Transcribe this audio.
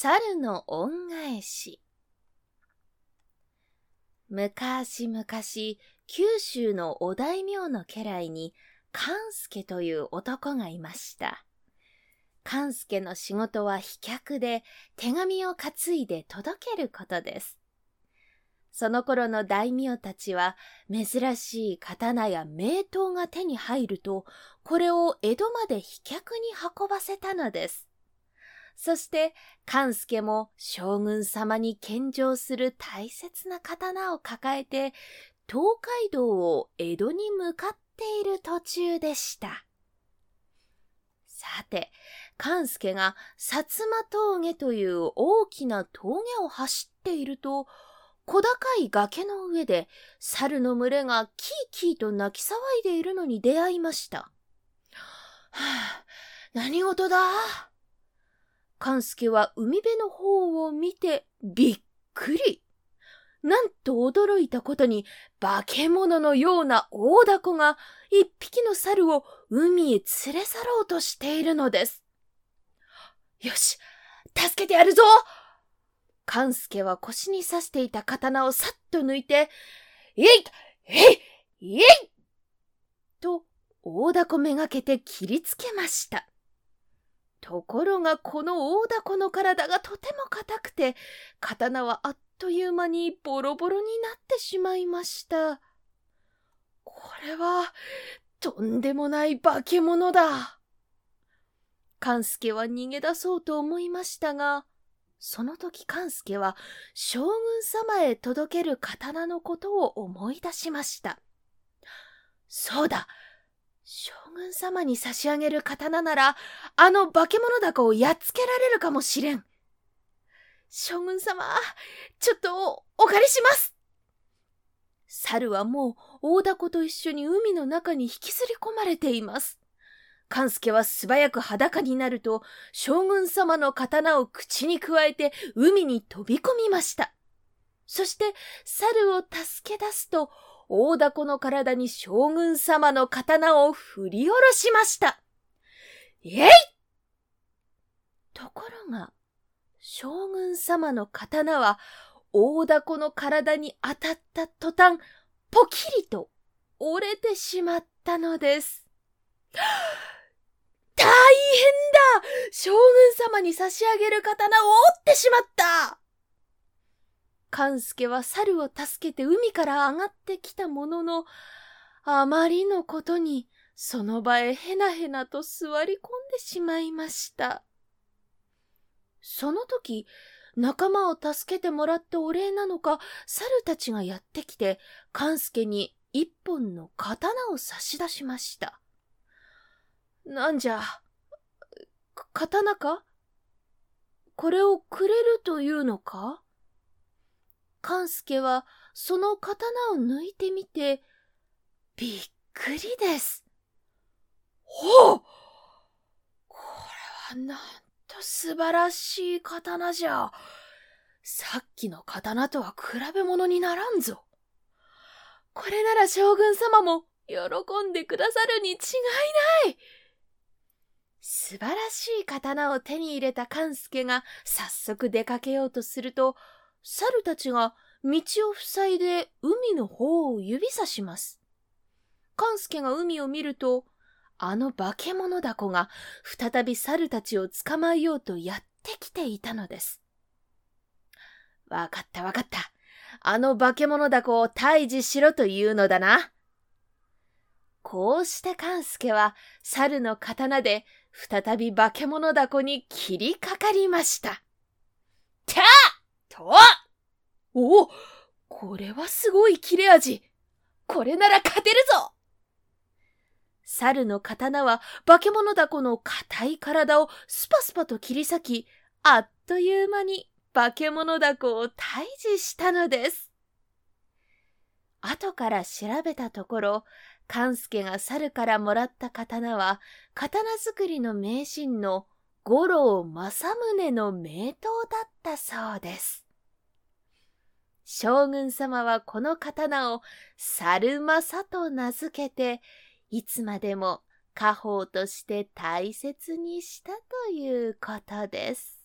猿の恩返し。昔々、九州のお大名の家来に、勘助という男がいました。勘助の仕事は飛脚で手紙を担いで届けることです。その頃の大名たちは珍しい刀や名刀が手に入ると、これを江戸まで飛脚に運ばせたのです。そして、勘助も将軍様に献上する大切な刀を抱えて、東海道を江戸に向かっている途中でした。さて、勘助が薩摩峠という大きな峠を走っていると、小高い崖の上で猿の群れがキーキーと泣き騒いでいるのに出会いました。はあ、何事だ？勘助は海辺の方を見てびっくり。なんと驚いたことに化け物のような大凧が一匹の猿を海へ連れ去ろうとしているのです。よし、助けてやるぞ勘助は腰に刺していた刀をさっと抜いて、えいえいえいと大凧めがけて切りつけました。ところがこの大凧の体がとても硬くて、刀はあっという間にボロボロになってしまいました。これは、とんでもない化け物だ。勘助は逃げ出そうと思いましたが、その時勘助は将軍様へ届ける刀のことを思い出しました。そうだ将軍様に差し上げる刀なら、あの化け物だこをやっつけられるかもしれん。将軍様、ちょっとお借りします。猿はもう大凧と一緒に海の中に引きずり込まれています。勘助は素早く裸になると、将軍様の刀を口にくわえて海に飛び込みました。そして猿を助け出すと、大凧の体に将軍様の刀を振り下ろしました。えいところが、将軍様の刀は大凧の体に当たった途端、ポキリと折れてしまったのです。大変だ将軍様に差し上げる刀を折ってしまった勘助は猿を助けて海から上がってきたものの、あまりのことに、その場へへなへなと座り込んでしまいました。その時、仲間を助けてもらったお礼なのか、猿たちがやってきて、勘助に一本の刀を差し出しました。なんじゃ、刀か？これをくれるというのか？勘助はその刀を抜いてみて、びっくりです。ほうこれはなんと素晴らしい刀じゃ。さっきの刀とは比べ物にならんぞ。これなら将軍様も喜んでくださるに違いない。素晴らしい刀を手に入れた勘助が早速出かけようとすると、猿たちが道を塞いで海の方を指さします。勘助が海を見ると、あの化け物だこが再び猿たちを捕まえようとやってきていたのです。わかったわかった。あの化け物だこを退治しろというのだな。こうして勘助は猿の刀で再び化け物だこに切りかかりまし。たとおおこれはすごい切れ味これなら勝てるぞ猿の刀は化け物だこの硬い体をスパスパと切り裂き、あっという間に化け物だこを退治したのです。後から調べたところ、勘助が猿からもらった刀は、刀作りの名人の五郎正宗の名刀だったそうです。将軍様はこの刀を猿正と名付けて、いつまでも家宝として大切にしたということです。